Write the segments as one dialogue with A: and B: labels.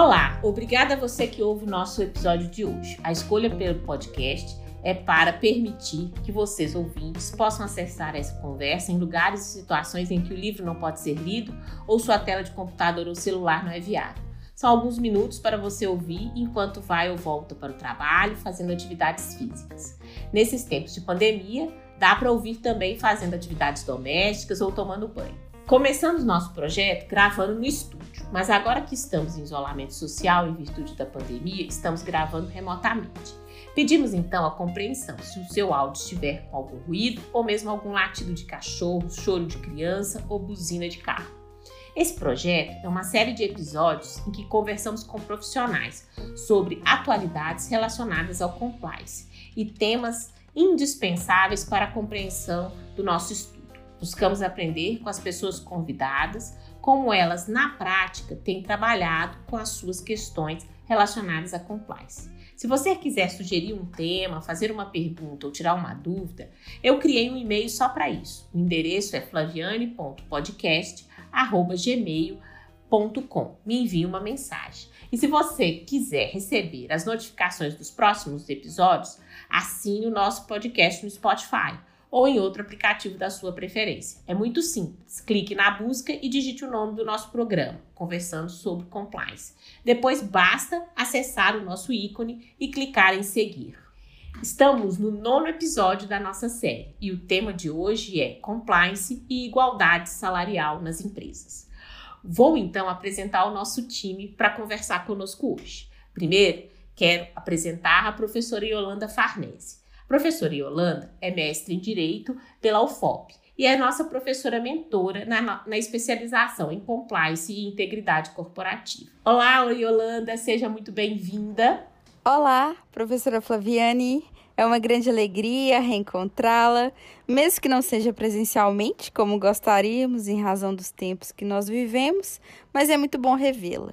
A: Olá, obrigada a você que ouve o nosso episódio de hoje. A escolha pelo podcast é para permitir que vocês, ouvintes, possam acessar essa conversa em lugares e situações em que o livro não pode ser lido ou sua tela de computador ou celular não é viável. São alguns minutos para você ouvir enquanto vai ou volta para o trabalho, fazendo atividades físicas. Nesses tempos de pandemia, dá para ouvir também fazendo atividades domésticas ou tomando banho. Começamos nosso projeto gravando no estúdio, mas agora que estamos em isolamento social em virtude da pandemia, estamos gravando remotamente. Pedimos então a compreensão se o seu áudio estiver com algum ruído ou mesmo algum latido de cachorro, choro de criança ou buzina de carro. Esse projeto é uma série de episódios em que conversamos com profissionais sobre atualidades relacionadas ao compliance e temas indispensáveis para a compreensão do nosso estudo. Buscamos aprender com as pessoas convidadas como elas, na prática, têm trabalhado com as suas questões relacionadas a compliance. Se você quiser sugerir um tema, fazer uma pergunta ou tirar uma dúvida, eu criei um e-mail só para isso. O endereço é flaviane.podcast@gmail.com. Me envie uma mensagem. E se você quiser receber as notificações dos próximos episódios, assine o nosso podcast no Spotify ou em outro aplicativo da sua preferência. É muito simples. Clique na busca e digite o nome do nosso programa, conversando sobre compliance. Depois basta acessar o nosso ícone e clicar em seguir. Estamos no nono episódio da nossa série e o tema de hoje é compliance e igualdade salarial nas empresas. Vou então apresentar o nosso time para conversar conosco hoje. Primeiro, quero apresentar a professora Yolanda Farnese. Professora Yolanda é mestre em Direito pela UFOP e é nossa professora mentora na, na especialização em Compliance e Integridade Corporativa. Olá, Yolanda, seja muito bem-vinda.
B: Olá, professora Flaviane. É uma grande alegria reencontrá-la, mesmo que não seja presencialmente, como gostaríamos, em razão dos tempos que nós vivemos, mas é muito bom revê-la.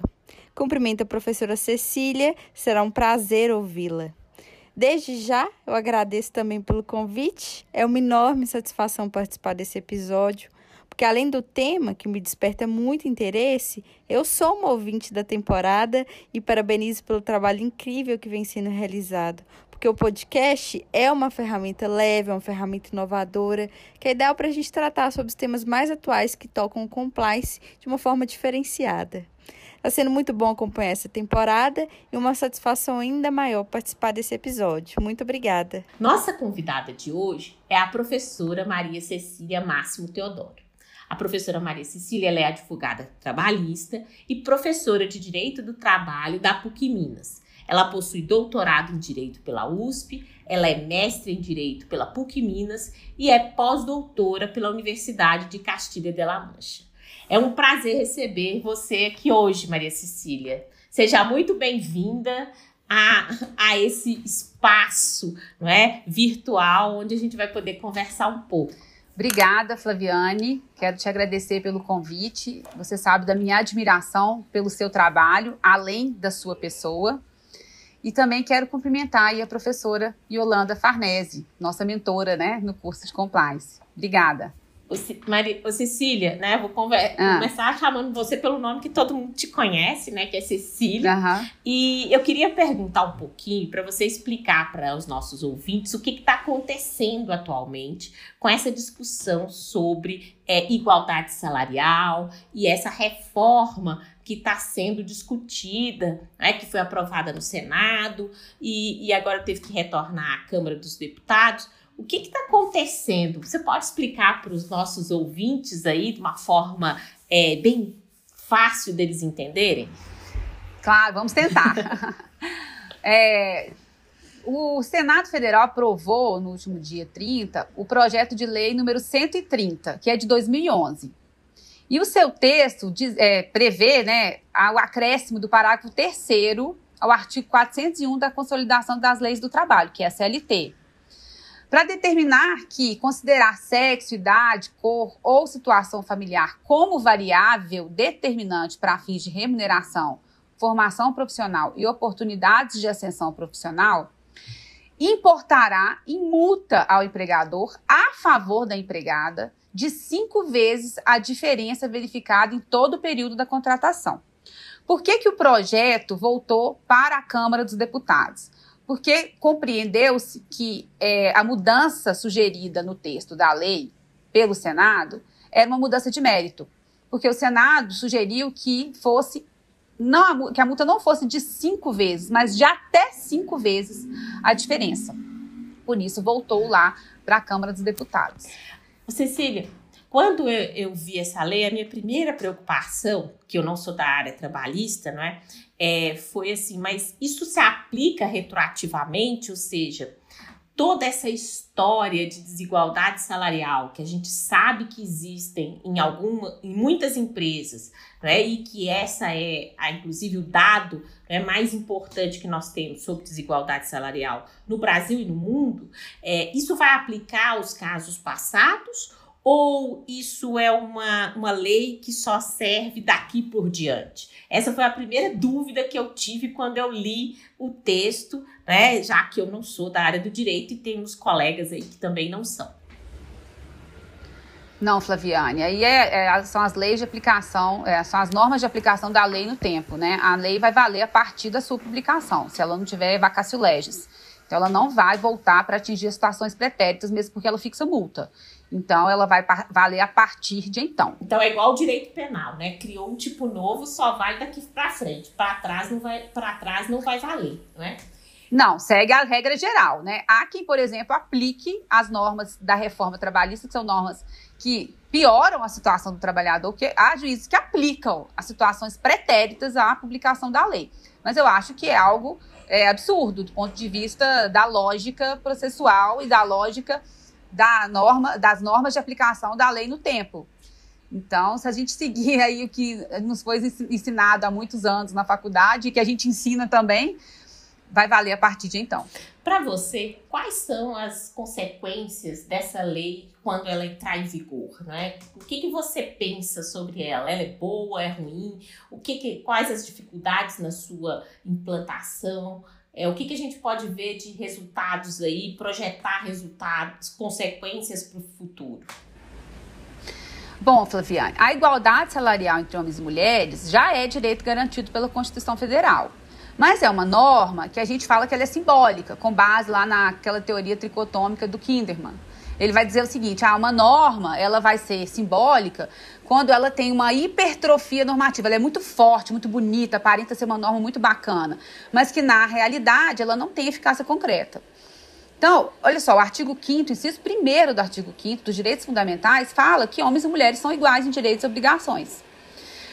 B: Cumprimento a professora Cecília, será um prazer ouvi-la. Desde já, eu agradeço também pelo convite. É uma enorme satisfação participar desse episódio, porque além do tema que me desperta muito interesse, eu sou uma ouvinte da temporada e parabenizo pelo trabalho incrível que vem sendo realizado. Porque o podcast é uma ferramenta leve, é uma ferramenta inovadora, que é ideal para a gente tratar sobre os temas mais atuais que tocam o compliance de uma forma diferenciada. Está sendo muito bom acompanhar essa temporada e uma satisfação ainda maior participar desse episódio. Muito obrigada.
A: Nossa convidada de hoje é a professora Maria Cecília Máximo Teodoro. A professora Maria Cecília é advogada trabalhista e professora de Direito do Trabalho da PUC Minas. Ela possui doutorado em Direito pela USP, ela é mestre em Direito pela PUC Minas e é pós-doutora pela Universidade de Castilha de la Mancha. É um prazer receber você aqui hoje, Maria Cecília. Seja muito bem-vinda a, a esse espaço não é, virtual onde a gente vai poder conversar um pouco.
C: Obrigada, Flaviane. Quero te agradecer pelo convite. Você sabe da minha admiração pelo seu trabalho, além da sua pessoa. E também quero cumprimentar a professora Yolanda Farnese, nossa mentora né, no curso de Compliance. Obrigada.
A: Maria, Cecília, né? Vou conver ah. começar chamando você pelo nome que todo mundo te conhece, né? Que é Cecília. Uhum. E eu queria perguntar um pouquinho para você explicar para os nossos ouvintes o que está acontecendo atualmente com essa discussão sobre é, igualdade salarial e essa reforma que está sendo discutida, né, que foi aprovada no Senado e, e agora teve que retornar à Câmara dos Deputados. O que está acontecendo? Você pode explicar para os nossos ouvintes aí de uma forma é, bem fácil deles entenderem?
C: Claro, vamos tentar. é, o Senado Federal aprovou no último dia 30 o projeto de lei número 130, que é de 2011. E o seu texto diz, é, prevê né, o acréscimo do parágrafo 3 ao artigo 401 da Consolidação das Leis do Trabalho, que é a CLT para determinar que considerar sexo, idade, cor ou situação familiar como variável determinante para fins de remuneração, formação profissional e oportunidades de ascensão profissional importará em multa ao empregador a favor da empregada de cinco vezes a diferença verificada em todo o período da contratação. Por que, que o projeto voltou para a Câmara dos Deputados? Porque compreendeu-se que é, a mudança sugerida no texto da lei pelo Senado era uma mudança de mérito. Porque o Senado sugeriu que fosse não, que a multa não fosse de cinco vezes, mas de até cinco vezes a diferença. Por isso, voltou lá para a Câmara dos Deputados.
A: Cecília, quando eu, eu, vi essa lei, a minha primeira preocupação, que eu não sou da área trabalhista, não é? é foi assim, mas isso se aplica retroativamente, ou seja, toda essa história de desigualdade salarial que a gente sabe que existem em alguma, em muitas empresas, né, e que essa é, inclusive, o dado né, mais importante que nós temos sobre desigualdade salarial no Brasil e no mundo, é, isso vai aplicar aos casos passados ou isso é uma, uma lei que só serve daqui por diante? Essa foi a primeira dúvida que eu tive quando eu li o texto, né? Já que eu não sou da área do direito e temos colegas aí que também não são.
C: Não, Flaviane, aí é, é, são as leis de aplicação, é, são as normas de aplicação da lei no tempo, né? A lei vai valer a partir da sua publicação, se ela não tiver vacácio legis. Então, ela não vai voltar para atingir as situações pretéritas, mesmo porque ela fixa multa. Então, ela vai valer a partir de então.
A: Então, é igual o direito penal, né? Criou um tipo novo, só vai daqui para frente. Para trás não vai, para trás não vai valer, né?
C: Não, segue a regra geral, né? Há quem, por exemplo, aplique as normas da reforma trabalhista, que são normas que pioram a situação do trabalhador, que há juízes que aplicam as situações pretéritas à publicação da lei. Mas eu acho que é algo é, absurdo do ponto de vista da lógica processual e da lógica da norma, das normas de aplicação da lei no tempo. Então, se a gente seguir aí o que nos foi ensinado há muitos anos na faculdade, e que a gente ensina também, vai valer a partir de então.
A: Para você, quais são as consequências dessa lei quando ela entrar em vigor? Né? O que, que você pensa sobre ela? Ela é boa, é ruim? O que, que quais as dificuldades na sua implantação? É, o que, que a gente pode ver de resultados aí, projetar resultados, consequências para o futuro?
C: Bom, Flaviane, a igualdade salarial entre homens e mulheres já é direito garantido pela Constituição Federal. Mas é uma norma que a gente fala que ela é simbólica, com base lá naquela teoria tricotômica do Kinderman. Ele vai dizer o seguinte: ah, uma norma ela vai ser simbólica quando ela tem uma hipertrofia normativa. Ela é muito forte, muito bonita, aparenta ser uma norma muito bacana, mas que na realidade ela não tem eficácia concreta. Então, olha só, o artigo 5 inciso 1 do artigo 5 dos direitos fundamentais fala que homens e mulheres são iguais em direitos e obrigações.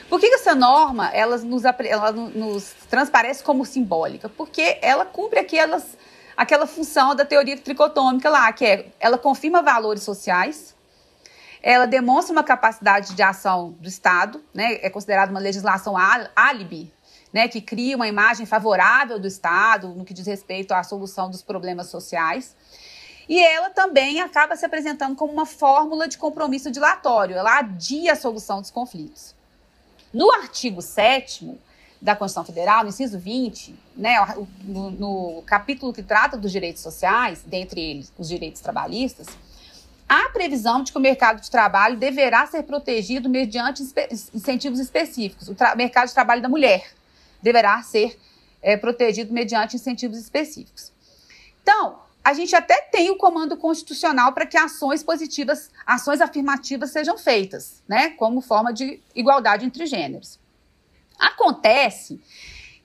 C: Por que, essa norma ela nos, ela nos transparece como simbólica? Porque ela cumpre aquelas, aquela função da teoria tricotômica lá, que é ela confirma valores sociais, ela demonstra uma capacidade de ação do Estado, né, é considerada uma legislação álibi, né, que cria uma imagem favorável do Estado no que diz respeito à solução dos problemas sociais. E ela também acaba se apresentando como uma fórmula de compromisso dilatório, ela adia a solução dos conflitos. No artigo 7 da Constituição Federal, no inciso 20, né, no, no capítulo que trata dos direitos sociais, dentre eles os direitos trabalhistas, há previsão de que o mercado de trabalho deverá ser protegido mediante incentivos específicos. O mercado de trabalho da mulher deverá ser é, protegido mediante incentivos específicos. Então, a gente até tem o comando constitucional para que ações positivas, ações afirmativas sejam feitas, né, como forma de igualdade entre gêneros. Acontece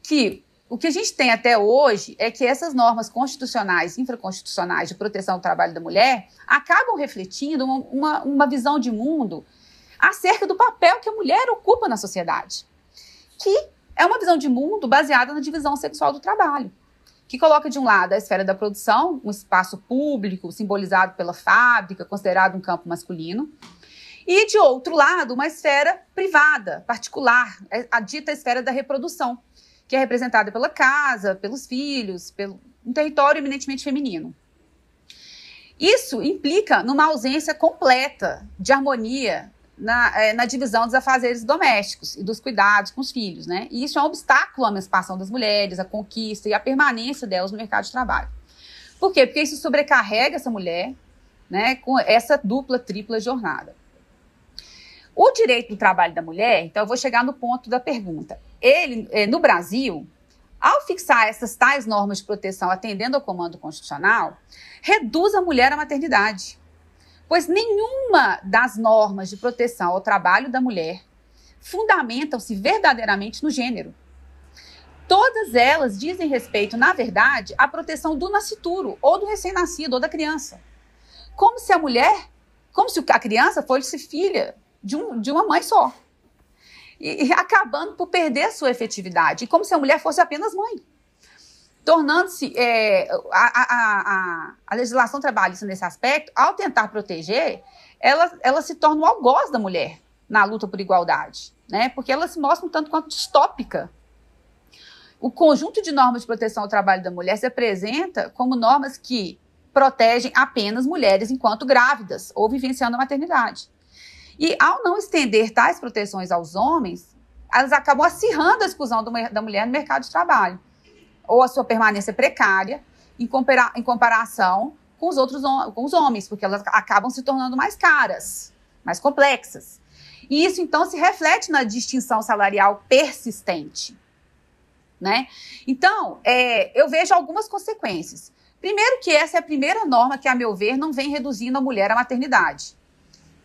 C: que o que a gente tem até hoje é que essas normas constitucionais, infraconstitucionais de proteção do trabalho da mulher acabam refletindo uma, uma, uma visão de mundo acerca do papel que a mulher ocupa na sociedade, que é uma visão de mundo baseada na divisão sexual do trabalho, que coloca de um lado a esfera da produção, um espaço público simbolizado pela fábrica, considerado um campo masculino, e de outro lado, uma esfera privada, particular, a dita esfera da reprodução, que é representada pela casa, pelos filhos, pelo um território eminentemente feminino. Isso implica numa ausência completa de harmonia na, é, na, divisão dos afazeres domésticos e dos cuidados com os filhos, né? E isso é um obstáculo à emancipação das mulheres, à conquista e à permanência delas no mercado de trabalho. Por quê? Porque isso sobrecarrega essa mulher, né, com essa dupla, tripla jornada. O direito do trabalho da mulher, então eu vou chegar no ponto da pergunta. ele, é, no Brasil, ao fixar essas tais normas de proteção atendendo ao comando constitucional, reduz a mulher à maternidade. Pois nenhuma das normas de proteção ao trabalho da mulher fundamentam-se verdadeiramente no gênero. Todas elas dizem respeito, na verdade, à proteção do nascituro, ou do recém-nascido, ou da criança. Como se a mulher, como se a criança fosse filha de, um, de uma mãe só. E, e acabando por perder a sua efetividade, como se a mulher fosse apenas mãe. Tornando-se é, a, a, a, a, legislação trabalhista nesse aspecto, ao tentar proteger, ela, ela se torna o algoz da mulher na luta por igualdade, né? porque ela se mostra um tanto quanto distópica o conjunto de normas de proteção ao trabalho da mulher se apresenta como normas que protegem apenas mulheres enquanto grávidas ou vivenciando a maternidade. E ao não estender tais proteções aos homens, elas acabam acirrando a exclusão do, da mulher no mercado de trabalho, ou a sua permanência precária em, compara, em comparação com os outros com os homens, porque elas acabam se tornando mais caras, mais complexas. E isso então se reflete na distinção salarial persistente né? Então, é, eu vejo algumas consequências. Primeiro que essa é a primeira norma que, a meu ver, não vem reduzindo a mulher à maternidade.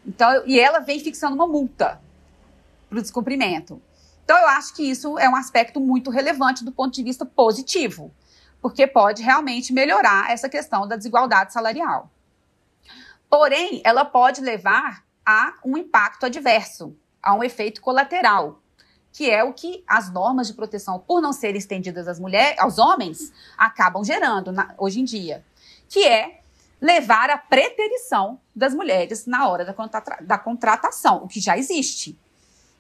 C: Então, e ela vem fixando uma multa para o descumprimento. Então, eu acho que isso é um aspecto muito relevante do ponto de vista positivo, porque pode realmente melhorar essa questão da desigualdade salarial. Porém, ela pode levar a um impacto adverso, a um efeito colateral, que é o que as normas de proteção, por não serem estendidas às mulheres, aos homens, acabam gerando na, hoje em dia, que é levar à preterição das mulheres na hora da, contrata, da contratação, o que já existe.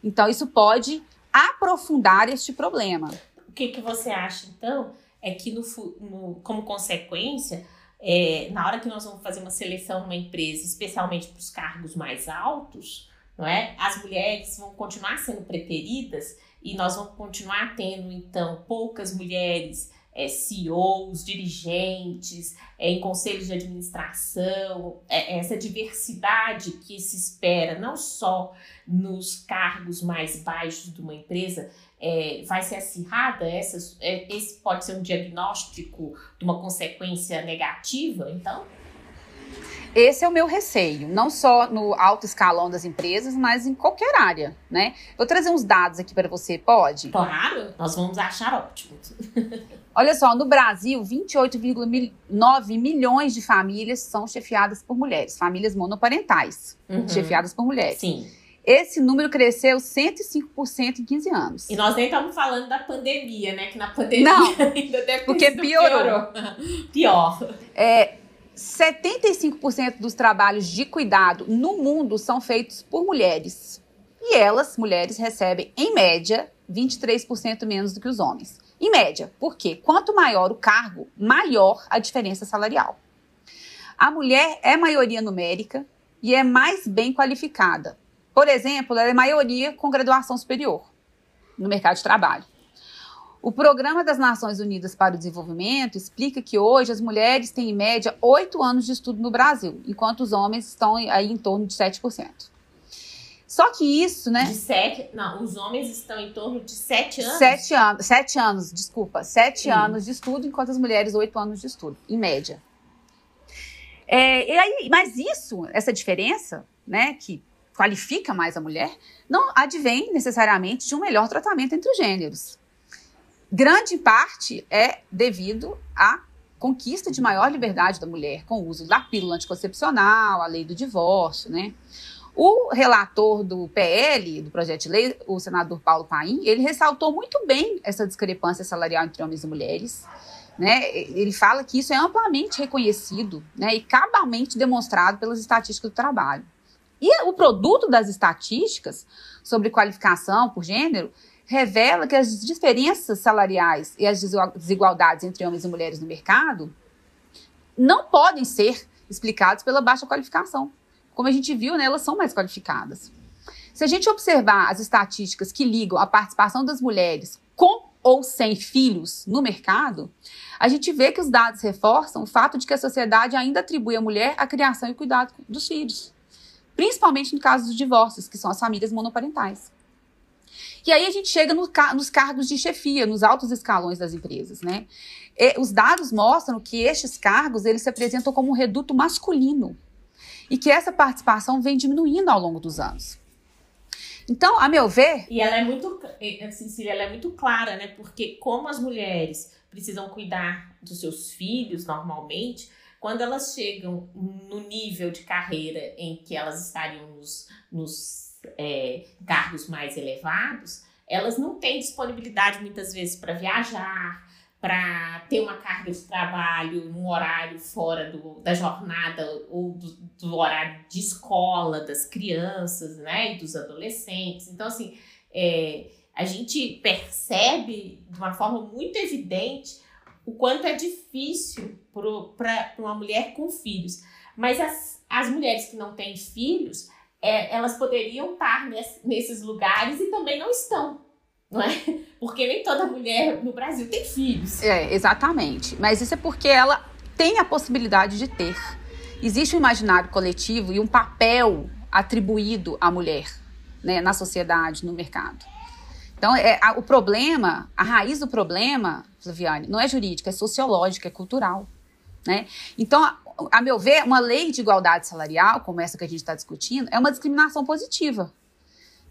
C: Então, isso pode aprofundar este problema.
A: O que, que você acha, então, é que, no, no como consequência, é, na hora que nós vamos fazer uma seleção numa empresa, especialmente para os cargos mais altos, não é? As mulheres vão continuar sendo preteridas e nós vamos continuar tendo, então, poucas mulheres é, CEOs, dirigentes, é, em conselhos de administração, é, essa diversidade que se espera, não só nos cargos mais baixos de uma empresa, é, vai ser acirrada? Essa, é, esse pode ser um diagnóstico de uma consequência negativa, então?
C: Esse é o meu receio, não só no alto escalão das empresas, mas em qualquer área, né? Vou trazer uns dados aqui para você, pode?
A: Claro, nós vamos achar ótimo.
C: Olha só, no Brasil, 28,9 milhões de famílias são chefiadas por mulheres, famílias monoparentais, uhum. chefiadas por mulheres.
A: Sim.
C: Esse número cresceu 105% em 15 anos.
A: E nós nem estamos falando da pandemia, né? Que na pandemia
C: Não, ainda deve porque piorou. piorou.
A: Pior.
C: É, 75% dos trabalhos de cuidado no mundo são feitos por mulheres. E elas, mulheres, recebem, em média, 23% menos do que os homens. Em média, porque quanto maior o cargo, maior a diferença salarial. A mulher é maioria numérica e é mais bem qualificada. Por exemplo, ela é maioria com graduação superior no mercado de trabalho. O Programa das Nações Unidas para o Desenvolvimento explica que hoje as mulheres têm, em média, oito anos de estudo no Brasil, enquanto os homens estão aí em torno de 7%. Só que isso, né?
A: De sete. Não, os homens estão em torno de sete anos.
C: Sete anos, sete anos, desculpa. Sete hum. anos de estudo, enquanto as mulheres, oito anos de estudo, em média. É, e aí, mas isso, essa diferença, né, que qualifica mais a mulher, não advém necessariamente de um melhor tratamento entre os gêneros grande parte é devido à conquista de maior liberdade da mulher, com o uso da pílula anticoncepcional, a lei do divórcio, né? O relator do PL, do projeto de lei, o senador Paulo Paim, ele ressaltou muito bem essa discrepância salarial entre homens e mulheres. Né? Ele fala que isso é amplamente reconhecido né, e cabalmente demonstrado pelas estatísticas do trabalho. E o produto das estatísticas sobre qualificação por gênero revela que as diferenças salariais e as desigualdades entre homens e mulheres no mercado não podem ser explicadas pela baixa qualificação. Como a gente viu, né, elas são mais qualificadas. Se a gente observar as estatísticas que ligam a participação das mulheres com ou sem filhos no mercado, a gente vê que os dados reforçam o fato de que a sociedade ainda atribui à mulher a criação e cuidado dos filhos, principalmente no caso dos divórcios, que são as famílias monoparentais. E aí a gente chega no, nos cargos de chefia, nos altos escalões das empresas, né? E os dados mostram que estes cargos eles se apresentam como um reduto masculino e que essa participação vem diminuindo ao longo dos anos. Então, a meu ver.
A: E ela é muito, Cecília, ela é muito clara, né? Porque como as mulheres precisam cuidar dos seus filhos normalmente, quando elas chegam no nível de carreira em que elas estariam nos, nos é, cargos mais elevados, elas não têm disponibilidade muitas vezes para viajar, para ter uma carga de trabalho num horário fora do, da jornada ou do, do, horário de escola das crianças, né, e dos adolescentes. Então, assim, é, a gente percebe de uma forma muito evidente o quanto é difícil para uma mulher com filhos. Mas as, as mulheres que não têm filhos, é, elas poderiam estar nesse, nesses lugares e também não estão não é? Porque nem toda mulher no Brasil tem filhos.
C: É, exatamente. Mas isso é porque ela tem a possibilidade de ter. Existe um imaginário coletivo e um papel atribuído à mulher, né, na sociedade, no mercado. Então, é, a, o problema, a raiz do problema, Flaviane, não é jurídica, é sociológica, é cultural. Né? Então, a, a meu ver, uma lei de igualdade salarial, como essa que a gente está discutindo, é uma discriminação positiva.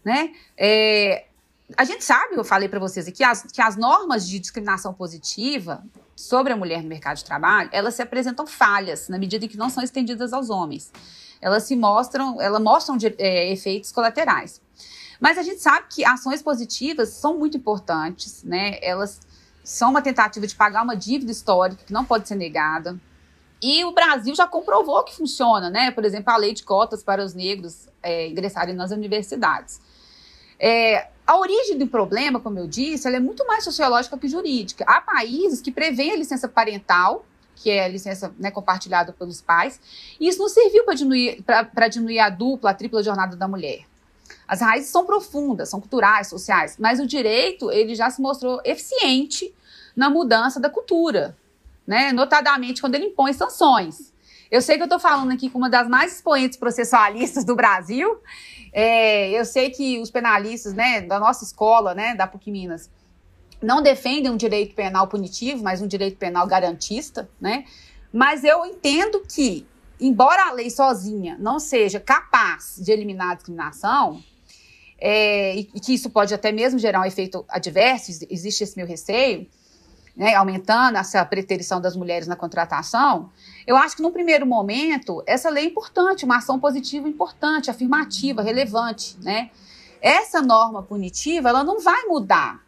C: Né? É, a gente sabe, eu falei para vocês aqui, as, que as normas de discriminação positiva sobre a mulher no mercado de trabalho, elas se apresentam falhas na medida em que não são estendidas aos homens. Elas se mostram, elas mostram de, é, efeitos colaterais. Mas a gente sabe que ações positivas são muito importantes, né? Elas são uma tentativa de pagar uma dívida histórica que não pode ser negada. E o Brasil já comprovou que funciona, né? Por exemplo, a lei de cotas para os negros é, ingressarem nas universidades. É, a origem do problema, como eu disse, ela é muito mais sociológica que jurídica. Há países que prevêem a licença parental, que é a licença né, compartilhada pelos pais, e isso não serviu para diminuir, diminuir a dupla, a tripla jornada da mulher. As raízes são profundas, são culturais, sociais, mas o direito ele já se mostrou eficiente na mudança da cultura, né? notadamente quando ele impõe sanções. Eu sei que eu estou falando aqui com uma das mais expoentes processualistas do Brasil, é, eu sei que os penalistas, né, da nossa escola, né, da PUC Minas, não defendem um direito penal punitivo, mas um direito penal garantista, né? Mas eu entendo que, embora a lei sozinha não seja capaz de eliminar a discriminação, é, e que isso pode até mesmo gerar um efeito adverso, existe esse meu receio, né, aumentando essa preterição das mulheres na contratação, eu acho que, no primeiro momento, essa lei é importante, uma ação positiva importante, afirmativa, relevante, né? Essa norma punitiva, ela não vai mudar,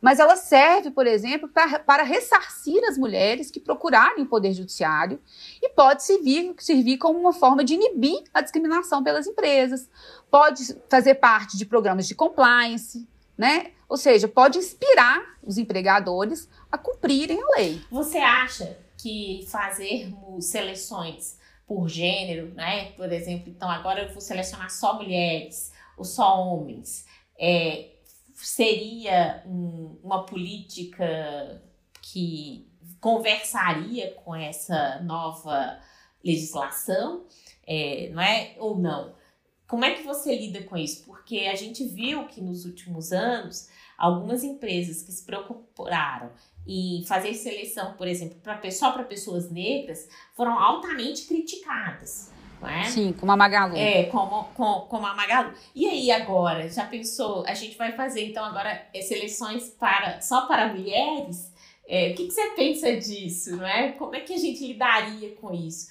C: mas ela serve, por exemplo, pra, para ressarcir as mulheres que procurarem o Poder Judiciário e pode servir, servir como uma forma de inibir a discriminação pelas empresas, pode fazer parte de programas de compliance, né? Ou seja, pode inspirar os empregadores a cumprirem a lei.
A: Você acha que fazermos seleções por gênero, né? Por exemplo, então agora eu vou selecionar só mulheres ou só homens, é, seria um, uma política que conversaria com essa nova legislação, é, não é? Ou não? Como é que você lida com isso? Porque a gente viu que nos últimos anos algumas empresas que se preocuparam e fazer seleção, por exemplo, pra, só para pessoas negras, foram altamente criticadas. É?
C: Sim, como a Magalu.
A: É, como, como, como a Magalu. E aí agora, já pensou, a gente vai fazer então agora é, seleções para, só para mulheres? É, o que, que você pensa disso, não é? Como é que a gente lidaria com isso?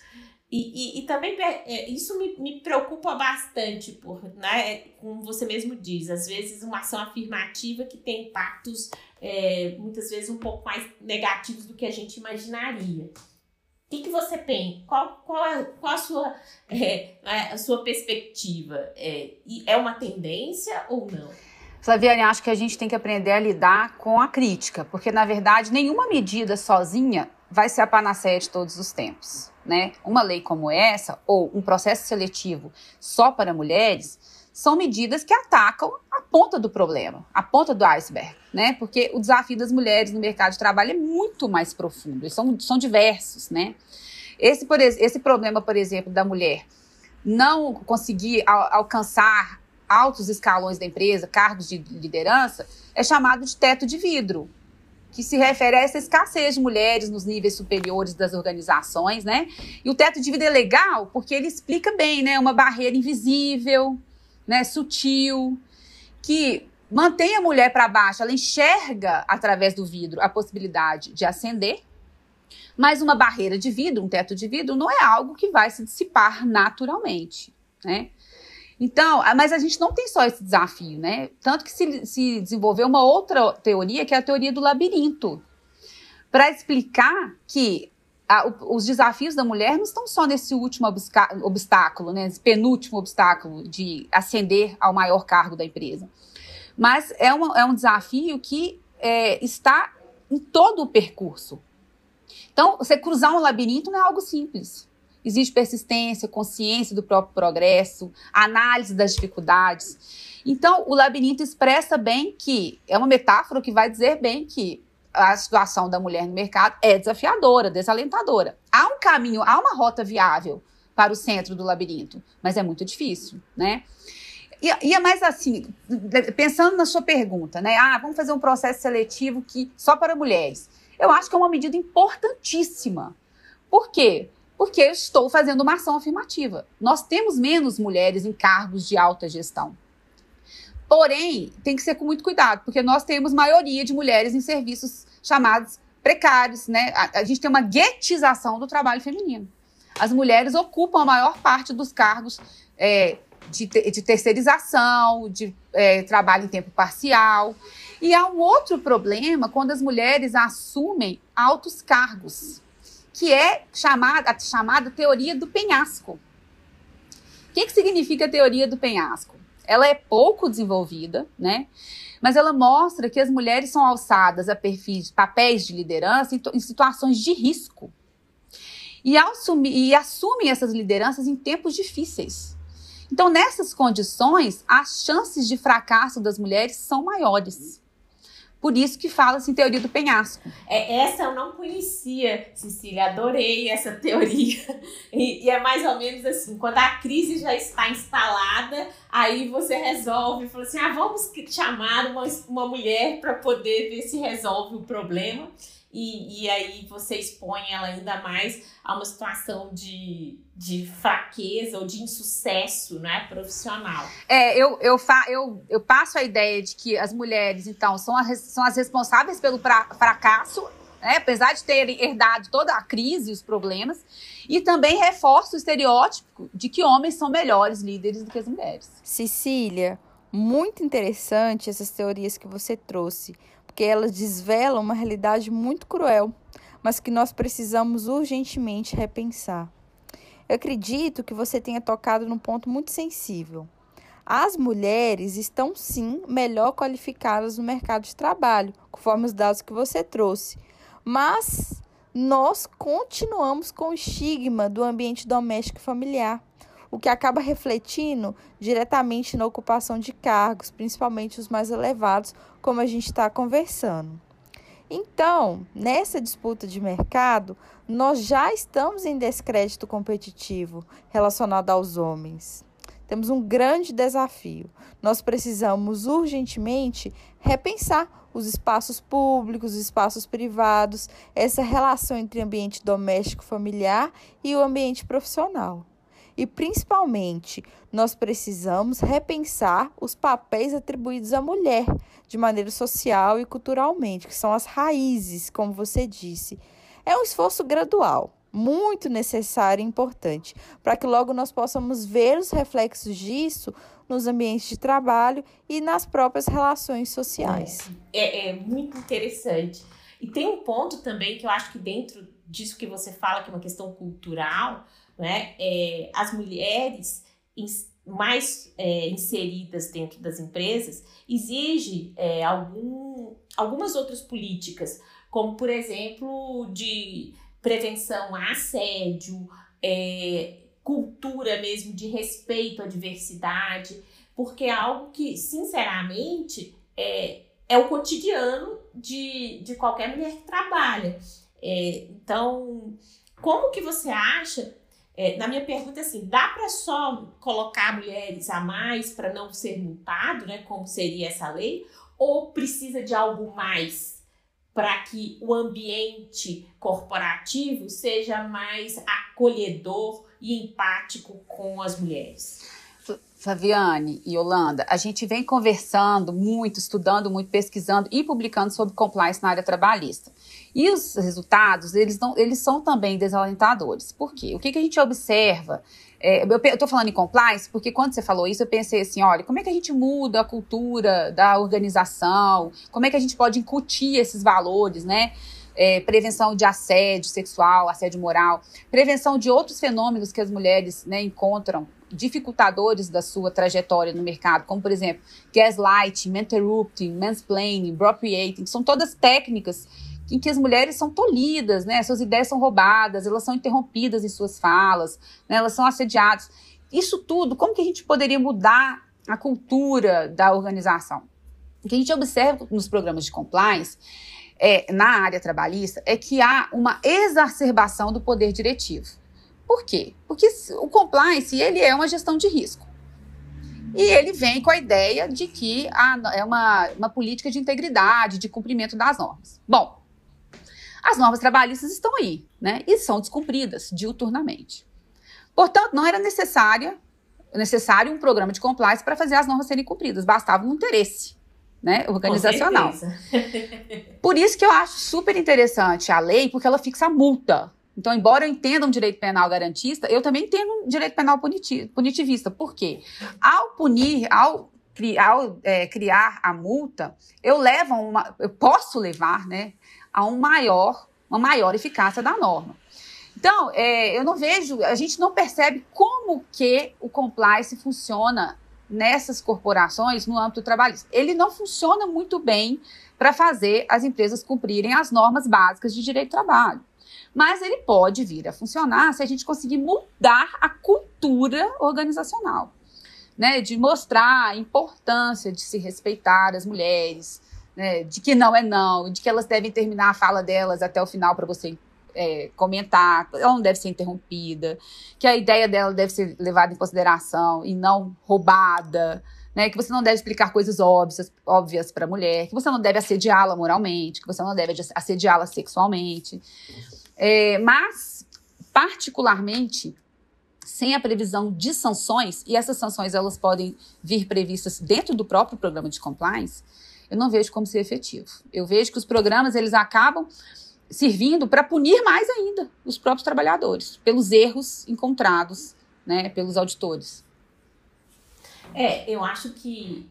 A: E, e, e, também é, isso me, me preocupa bastante, por, né, como você mesmo diz, às vezes uma ação afirmativa que tem impactos é, muitas vezes um pouco mais negativos do que a gente imaginaria. O que, que você pensa? Qual, qual, é, qual a, sua, é, a sua perspectiva? É, é uma tendência ou não?
C: Flaviane, acho que a gente tem que aprender a lidar com a crítica, porque na verdade nenhuma medida sozinha vai ser a panaceia de todos os tempos né, uma lei como essa, ou um processo seletivo só para mulheres, são medidas que atacam a ponta do problema, a ponta do iceberg, né? Porque o desafio das mulheres no mercado de trabalho é muito mais profundo, eles são, são diversos, né? Esse, por, esse problema, por exemplo, da mulher não conseguir al alcançar altos escalões da empresa, cargos de liderança, é chamado de teto de vidro, que se refere a essa escassez de mulheres nos níveis superiores das organizações, né? E o teto de vidro é legal porque ele explica bem, né? Uma barreira invisível, né? Sutil, que mantém a mulher para baixo, ela enxerga através do vidro a possibilidade de ascender, mas uma barreira de vidro, um teto de vidro, não é algo que vai se dissipar naturalmente, né? Então, mas a gente não tem só esse desafio, né? Tanto que se, se desenvolveu uma outra teoria, que é a teoria do labirinto, para explicar que a, os desafios da mulher não estão só nesse último obstáculo, né? Esse penúltimo obstáculo de ascender ao maior cargo da empresa. Mas é, uma, é um desafio que é, está em todo o percurso. Então, você cruzar um labirinto não é algo simples. Existe persistência, consciência do próprio progresso, análise das dificuldades. Então, o labirinto expressa bem que é uma metáfora que vai dizer bem que a situação da mulher no mercado é desafiadora, desalentadora. Há um caminho, há uma rota viável para o centro do labirinto, mas é muito difícil, né? E, e, é mais assim, pensando na sua pergunta, né? Ah, vamos fazer um processo seletivo que só para mulheres. Eu acho que é uma medida importantíssima. Por quê? Porque eu estou fazendo uma ação afirmativa. Nós temos menos mulheres em cargos de alta gestão. Porém, tem que ser com muito cuidado, porque nós temos maioria de mulheres em serviços chamados precários, né? A, a gente tem uma guetização do trabalho feminino. As mulheres ocupam a maior parte dos cargos é, de, de, terceirização, de é, trabalho em tempo parcial. E há um outro problema quando as mulheres assumem altos cargos que é chamada, chamada teoria do penhasco. O que, que significa a teoria do penhasco? Ela é pouco desenvolvida, né? Mas ela mostra que as mulheres são alçadas a perfis, papéis de liderança em, em situações de risco. E, e assumem essas lideranças em tempos difíceis. Então, nessas condições, as chances de fracasso das mulheres são maiores. Por isso que fala-se em teoria do penhasco.
A: É, essa eu não conhecia, Cecília. Adorei essa teoria. E, e, é mais ou menos assim: quando a crise já está instalada, aí você resolve, fala assim: ah, vamos chamar uma, uma mulher para poder ver se resolve o problema e, e aí você expõe ela ainda mais a uma situação de, de fraqueza ou de insucesso né, profissional.
C: É, eu, eu, fa, eu, eu passo a ideia de que as mulheres, então, são as, são as responsáveis pelo pra, fracasso, né, apesar de terem herdado toda a crise e os problemas, e também reforço o estereótipo de que homens são melhores líderes do que as mulheres.
B: Cecília, muito interessante essas teorias que você trouxe porque elas desvelam uma realidade muito cruel, mas que nós precisamos urgentemente repensar. Eu acredito que você tenha tocado num ponto muito sensível. As mulheres estão sim melhor qualificadas no mercado de trabalho, conforme os dados que você trouxe, mas nós continuamos com o estigma do ambiente doméstico e familiar o que acaba refletindo diretamente na ocupação de cargos, principalmente os mais elevados, como a gente está conversando. Então, nessa disputa de mercado, nós já estamos em descrédito competitivo relacionado aos homens. Temos um grande desafio. Nós precisamos urgentemente repensar os espaços públicos, os espaços privados, essa relação entre ambiente doméstico familiar e o ambiente profissional. E principalmente, nós precisamos repensar os papéis atribuídos à mulher de maneira social e culturalmente, que são as raízes, como você disse. É um esforço gradual, muito necessário e importante, para que logo nós possamos ver os reflexos disso nos ambientes de trabalho e nas próprias relações sociais.
A: É, é, muito interessante. E tem um ponto também que eu acho que dentro disso que você fala, que é uma questão cultural, né? É, as mulheres mais é, inseridas dentro das empresas exige é, algum, algumas outras políticas, como por exemplo de prevenção a assédio, é, cultura mesmo de respeito à diversidade, porque é algo que, sinceramente, é, é o cotidiano de, de qualquer mulher que trabalha. É, então, como que você acha É, na minha pergunta, assim, dá para só colocar mulheres a mais para não ser multado, né? Como seria essa lei? Ou precisa de algo mais para que o ambiente corporativo seja mais acolhedor e empático com as mulheres?
C: Flaviane e Yolanda, a gente vem conversando muito, estudando muito, pesquisando e publicando sobre compliance na área trabalhista. E os resultados, eles, não, eles são também desalentadores. Por quê? O que, que a gente observa? É, eu estou falando em compliance porque quando você falou isso, eu pensei assim, olha, como é que a gente muda a cultura da organização? Como é que a gente pode incutir esses valores, né? É, prevenção de assédio sexual, assédio moral, prevenção de outros fenômenos que as mulheres né, encontram dificultadores da sua trajetória no mercado, como por exemplo, gaslighting, interrupting, mansplaining, appropriating, são todas técnicas em que as mulheres são tolhidas, né? Suas ideias são roubadas, elas são interrompidas em suas falas, né? elas são assediadas. Isso tudo, como que a gente poderia mudar a cultura da organização? O que a gente observa nos programas de compliance é, na área trabalhista é que há uma exacerbação do poder diretivo. Por quê? Porque o compliance ele é uma gestão de risco. E ele vem com a ideia de que é uma, uma política de integridade, de cumprimento das normas. Bom, as normas trabalhistas estão aí, né? E são descumpridas diuturnamente. Portanto, não era necessária, necessário um programa de compliance para fazer as normas serem cumpridas, bastava um interesse né, organizacional. Por isso que eu acho super interessante a lei, porque ela fixa a multa então, embora eu entenda um direito penal garantista, eu também entendo um direito penal punitivista. Por quê? Ao punir, ao, ao é, criar a multa, eu levo uma, eu posso levar, né, a um maior, uma maior eficácia da norma. Então, é, eu não vejo, a gente não percebe como que o compliance funciona nessas corporações no âmbito trabalhista. Ele não funciona muito bem para fazer as empresas cumprirem as normas básicas de direito do trabalho. Mas ele pode vir a funcionar se a gente conseguir mudar a cultura organizacional, né? De mostrar a importância de se respeitar as mulheres, né? De que não é não, de que elas devem terminar a fala delas até o final para você é, comentar, ela não deve ser interrompida, que a ideia dela deve ser levada em consideração e não roubada. Né, que você não deve explicar coisas óbvias, óbvias para a mulher, que você não deve assediá-la moralmente, que você não deve assediá-la sexualmente. É, mas, particularmente, sem a previsão de sanções, e essas sanções elas podem vir previstas dentro do próprio programa de compliance, eu não vejo como ser efetivo. Eu vejo que os programas eles acabam servindo para punir mais ainda os próprios trabalhadores, pelos erros encontrados né, pelos auditores.
A: É, eu acho que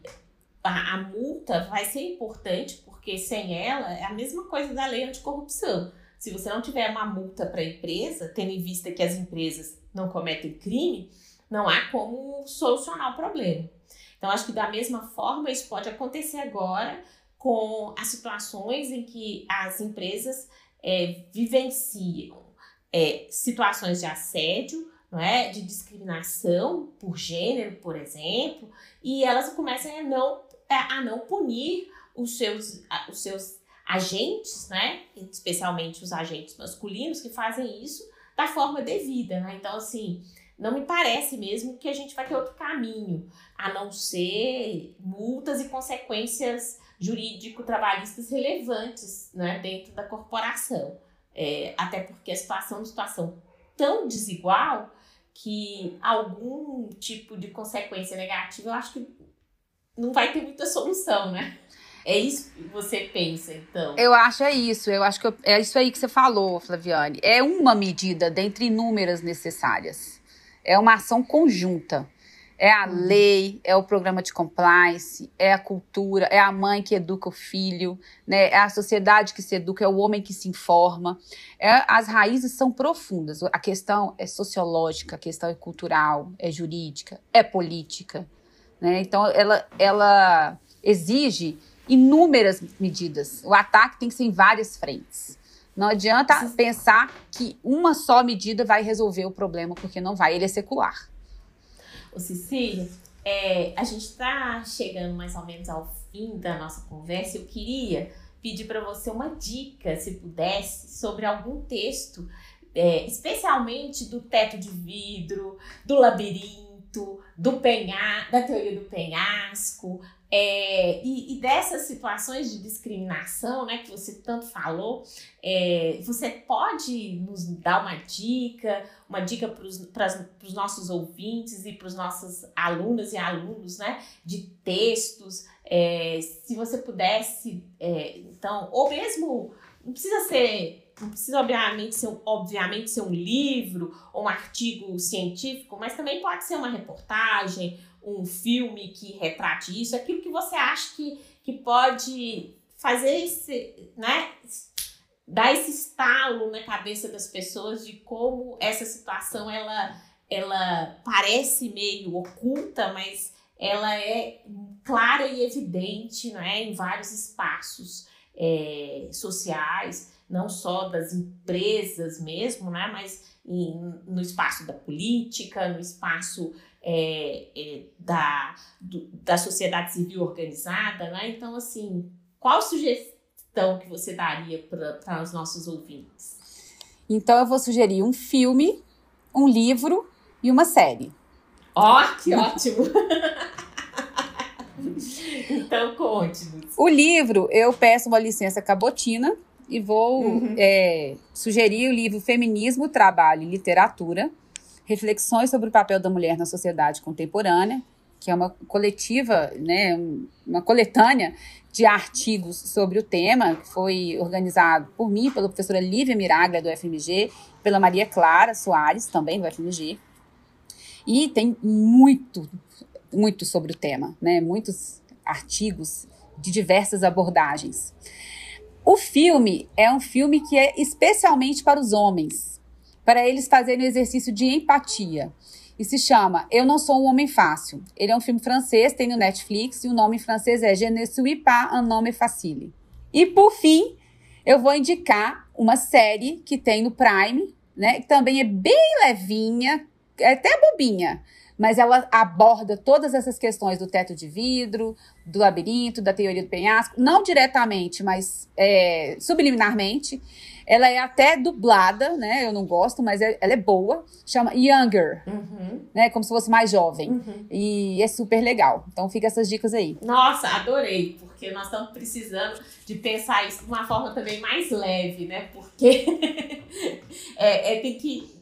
A: a, a multa vai ser importante, porque sem ela é a mesma coisa da lei anticorrupção. Se você não tiver uma multa para a empresa, tendo em vista que as empresas não cometem crime, não há como solucionar o problema. Então, acho que da mesma forma, isso pode acontecer agora com as situações em que as empresas é, vivenciam é, situações de assédio, não é? de discriminação por gênero, por exemplo, e elas começam a não, a não punir os seus, os seus agentes, né, especialmente os agentes masculinos que fazem isso da forma devida, né? Então assim, não me parece mesmo que a gente vai ter outro caminho a não ser multas e consequências jurídico-trabalhistas relevantes, né, dentro da corporação. É, até porque a situação é uma situação tão desigual que algum tipo de consequência negativa eu acho que não vai ter muita solução, né? É isso que você pensa, então?
C: Eu acho é isso. Eu acho que eu, é isso aí que você falou, Flaviane. É uma medida dentre inúmeras necessárias. É uma ação conjunta. É a hum. lei, é o programa de compliance, é a cultura, é a mãe que educa o filho, né? é a sociedade que se educa, é o homem que se informa. É, as raízes são profundas. A questão é sociológica, a questão é cultural, é jurídica, é política. Né? Então, ela, ela exige inúmeras medidas. O ataque tem que ser em várias frentes. Não adianta pensar que uma só medida vai resolver o problema, porque não vai, ele é secular.
A: Ô Cecília, é, a gente está chegando mais ou menos ao fim da nossa conversa. Eu queria pedir para você uma dica, se pudesse, sobre algum texto é, especialmente do teto de vidro, do labirinto, do penha, da teoria do penhasco, é, e, e, dessas situações de discriminação, né, que você tanto falou, é, você pode nos dar uma dica, uma dica para os nossos ouvintes e para os nossos alunas e alunos, né, de textos, é, se você pudesse, é, então, ou mesmo, não precisa ser, não precisa obviamente ser, obviamente ser um livro ou um artigo científico, mas também pode ser uma reportagem, um filme que retrate isso, aquilo que você acha que, que pode fazer esse, né, dar esse estalo na cabeça das pessoas de como essa situação ela, ela parece meio oculta, mas ela é clara e evidente né, em vários espaços é, sociais, não só das empresas mesmo, né, mas em, no espaço da política, no espaço é, é, da, do, da sociedade civil organizada, né? Então, assim, qual sugestão que você daria para os nossos ouvintes?
C: Então, eu vou sugerir um filme, um livro e uma série.
A: Ó, oh, que ótimo! então, conte-nos.
C: O livro, eu peço uma licença cabotina e vou uhum. é, sugerir o livro Feminismo, Trabalho e Literatura, reflexões sobre o papel da mulher na sociedade contemporânea, que é uma coletiva, né, uma coletânea de artigos sobre o tema, que foi organizado por mim, pela professora Lívia Miraglia, do FMG, pela Maria Clara Soares, também do FMG. E tem muito, muito sobre o tema, né, muitos artigos de diversas abordagens. O filme é um filme que é especialmente para os homens, para eles fazerem o exercício de empatia. E se chama Eu Não Sou um Homem Fácil. Ele é um filme francês, tem no Netflix, e o nome em francês é Je ne suis pas un homme facile. E por fim, eu vou indicar uma série que tem no Prime, né? Que também é bem levinha, é até bobinha, mas ela aborda todas essas questões do teto de vidro, do labirinto, da teoria do penhasco, não diretamente, mas é, subliminarmente. Ela é até dublada, né? Eu não gosto, mas é, ela é boa. Chama Younger, uhum. né? Como se fosse mais jovem. Uhum. E é super legal. Então fica essas dicas aí.
A: Nossa, adorei, porque nós estamos precisando de pensar isso de uma forma também mais leve, né? Porque é, é, tem que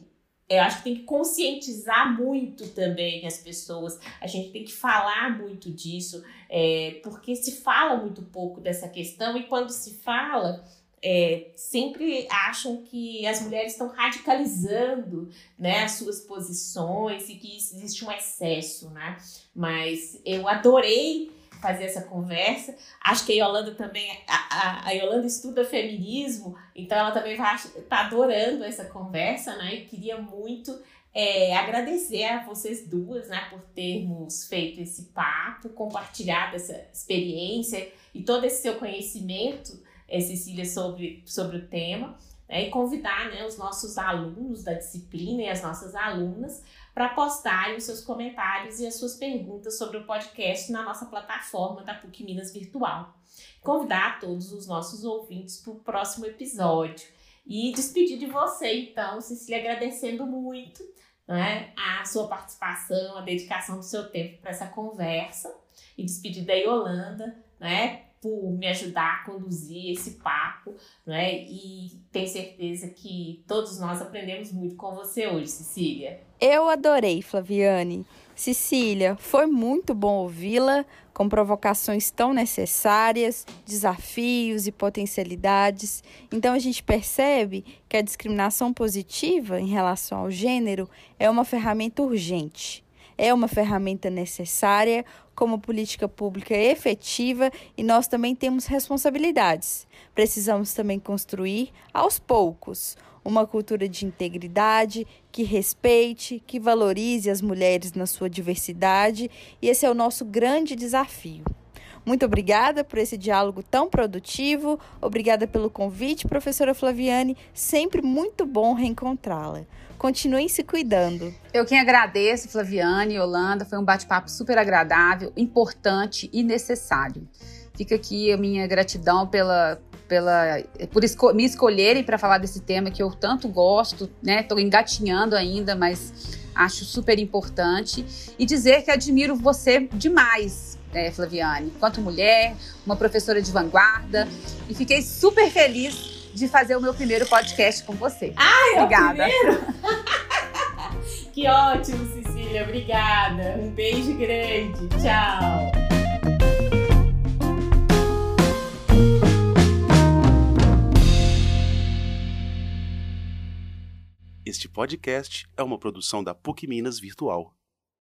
A: eu acho que tem que conscientizar muito também as pessoas. A gente tem que falar muito disso, é, porque se fala muito pouco dessa questão e quando se fala é, sempre acham que as mulheres estão radicalizando né, as suas posições e que existe um excesso, né? Mas eu adorei fazer essa conversa. Acho que a Yolanda também, a, a, a Yolanda estuda feminismo, então ela também vai tá adorando essa conversa, né? E queria muito é, agradecer a vocês duas, né, por termos feito esse papo, compartilhado essa experiência e todo esse seu conhecimento é, Cecília, sobre, sobre o tema. Né, e convidar né, os nossos alunos da disciplina e as nossas alunas para postarem os seus comentários e as suas perguntas sobre o podcast na nossa plataforma da PUC Minas Virtual. Convidar todos os nossos ouvintes para o próximo episódio. E despedir de você, então, Cecília, agradecendo muito né, a sua participação, a dedicação do seu tempo para essa conversa. E despedir da Yolanda, né, por me ajudar a conduzir esse papo, né? E tenho certeza que todos nós aprendemos muito com você hoje, Cecília.
B: Eu adorei, Flaviane. Cecília, foi muito bom ouvi-la com provocações tão necessárias, desafios e potencialidades. Então a gente percebe que a discriminação positiva em relação ao gênero é uma ferramenta urgente é uma ferramenta necessária como política pública efetiva e nós também temos responsabilidades. Precisamos também construir, aos poucos, uma cultura de integridade que respeite, que valorize as mulheres na sua diversidade, e esse é o nosso grande desafio. Muito obrigada por esse diálogo tão produtivo. Obrigada pelo convite, professora Flaviane. Sempre muito bom reencontrá-la. Continuem se cuidando.
C: Eu quem agradeço, Flaviane e Holanda. Foi um bate-papo super agradável, importante e necessário. Fica aqui a minha gratidão pela, pela por esco me escolherem para falar desse tema que eu tanto gosto, né? Estou engatinhando ainda, mas acho super importante e dizer que admiro você demais, é, Flaviane, enquanto mulher, uma professora de vanguarda e fiquei super feliz de fazer o meu primeiro podcast com você.
A: Ai,
C: obrigada.
A: É que ótimo, Cecília, obrigada. Um beijo grande. Tchau.
D: Este podcast é uma produção da PUC Minas Virtual.